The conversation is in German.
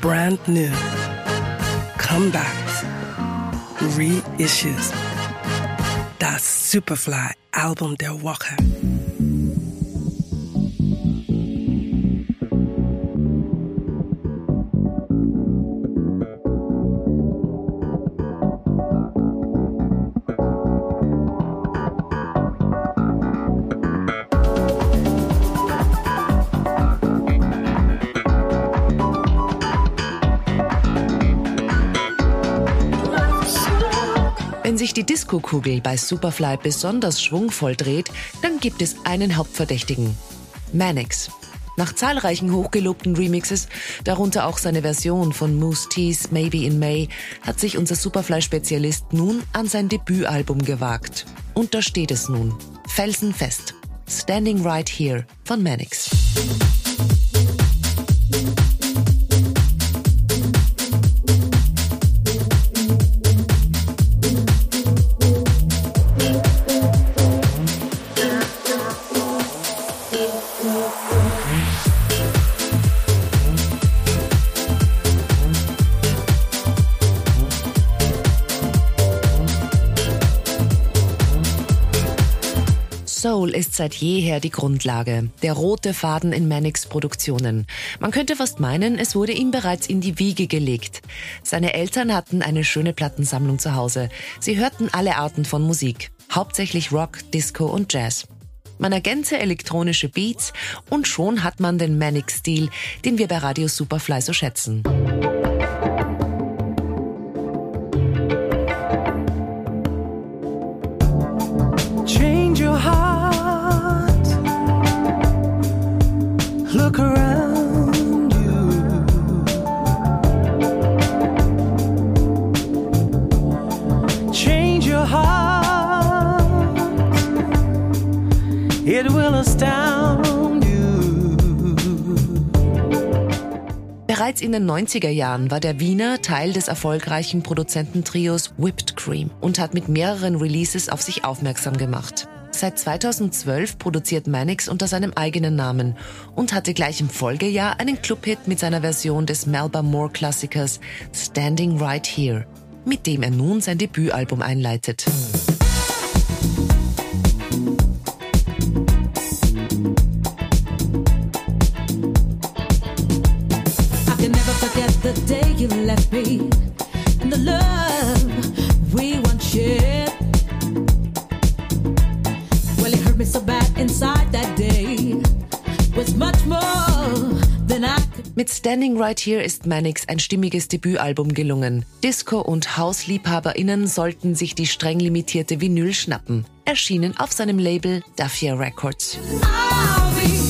brand new, comebacks, reissues. That Superfly album, Der Walker. Sich die Disco-Kugel bei Superfly besonders schwungvoll dreht, dann gibt es einen Hauptverdächtigen. Manix. Nach zahlreichen hochgelobten Remixes, darunter auch seine Version von Moose T's Maybe in May, hat sich unser Superfly-Spezialist nun an sein Debütalbum gewagt. Und da steht es nun. Felsenfest. Standing Right Here von Manix. Soul ist seit jeher die Grundlage, der rote Faden in Mannix Produktionen. Man könnte fast meinen, es wurde ihm bereits in die Wiege gelegt. Seine Eltern hatten eine schöne Plattensammlung zu Hause. Sie hörten alle Arten von Musik, hauptsächlich Rock, Disco und Jazz. Man ergänze elektronische Beats und schon hat man den Manic-Stil, den wir bei Radio Superfly so schätzen. It will astound you. Bereits in den 90er Jahren war der Wiener Teil des erfolgreichen Produzententrios Whipped Cream und hat mit mehreren Releases auf sich aufmerksam gemacht. Seit 2012 produziert Mannix unter seinem eigenen Namen und hatte gleich im Folgejahr einen Clubhit mit seiner Version des Melba Moore Klassikers Standing Right Here, mit dem er nun sein Debütalbum einleitet. The day you left me and the love we once shared. Well, it hurt me so bad inside that day. Was much more than I could. Mit Standing Right Here ist Mannix ein stimmiges Debütalbum gelungen. Disco- und Hausliebhaberinnen sollten sich die streng limitierte Vinyl schnappen. Erschienen auf seinem Label Daffia Records. I'll be